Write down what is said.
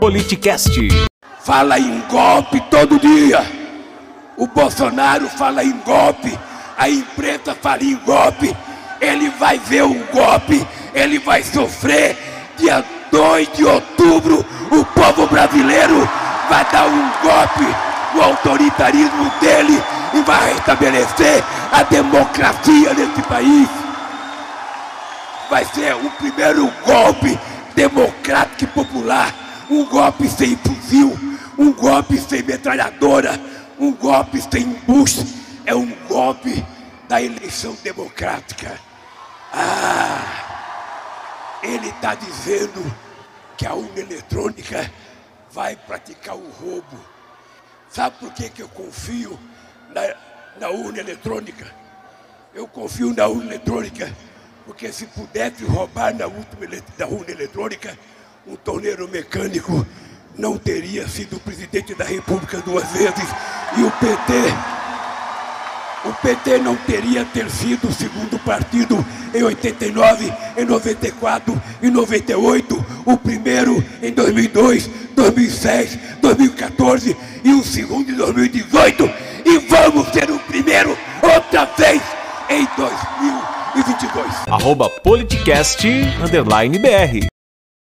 Politicast. Fala em golpe todo dia. O Bolsonaro fala em golpe. A imprensa fala em golpe. Ele vai ver um golpe. Ele vai sofrer. Dia 2 de outubro, o povo brasileiro vai dar um golpe no autoritarismo dele e vai restabelecer a democracia nesse país. Vai ser o primeiro golpe. Um golpe sem fuzil, um golpe sem metralhadora, um golpe sem embuste. É um golpe da eleição democrática. Ah, ele está dizendo que a urna eletrônica vai praticar o roubo. Sabe por que, que eu confio na, na urna eletrônica? Eu confio na urna eletrônica porque se pudesse roubar na última da urna eletrônica, um torneiro mecânico não teria sido presidente da República duas vezes e o PT o PT não teria ter sido o segundo partido em 89, em 94 e 98, o primeiro em 2002, 2006, 2014 e o segundo em 2018 e vamos ser o primeiro outra vez em 2022. Arroba Politicast, underline BR.